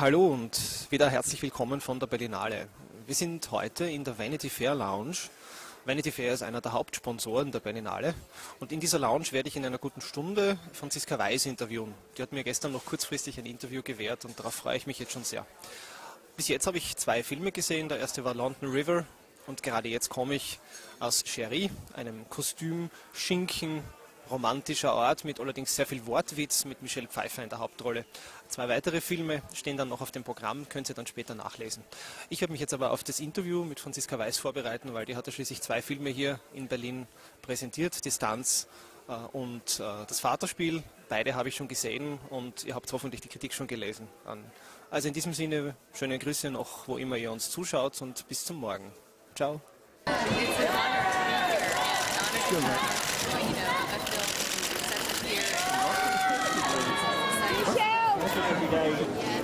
Hallo und wieder herzlich willkommen von der Berlinale. Wir sind heute in der Vanity Fair Lounge. Vanity Fair ist einer der Hauptsponsoren der Berlinale und in dieser Lounge werde ich in einer guten Stunde Franziska Weiß interviewen. Die hat mir gestern noch kurzfristig ein Interview gewährt und darauf freue ich mich jetzt schon sehr. Bis jetzt habe ich zwei Filme gesehen. Der erste war London River und gerade jetzt komme ich aus Sherry, einem Kostüm-Schinken romantischer Ort mit allerdings sehr viel Wortwitz mit Michelle Pfeiffer in der Hauptrolle. Zwei weitere Filme stehen dann noch auf dem Programm, könnt ihr dann später nachlesen. Ich habe mich jetzt aber auf das Interview mit Franziska Weiß vorbereiten, weil die hat ja schließlich zwei Filme hier in Berlin präsentiert, Distanz äh, und äh, das Vaterspiel. Beide habe ich schon gesehen und ihr habt hoffentlich die Kritik schon gelesen. Also in diesem Sinne, schöne Grüße noch, wo immer ihr uns zuschaut und bis zum Morgen. Ciao. you know, I feel such a fear. Every day.